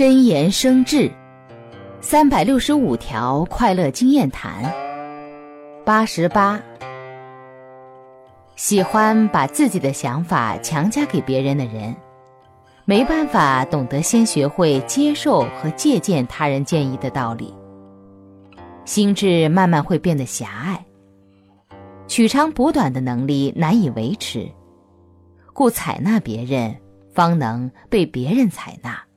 真言生智三百六十五条快乐经验谈八十八。喜欢把自己的想法强加给别人的人没办法懂得先学会接受和借鉴他人建议的道理心智慢慢会变得狭隘取长补短的能力难以维持故采纳别人方能被别人采纳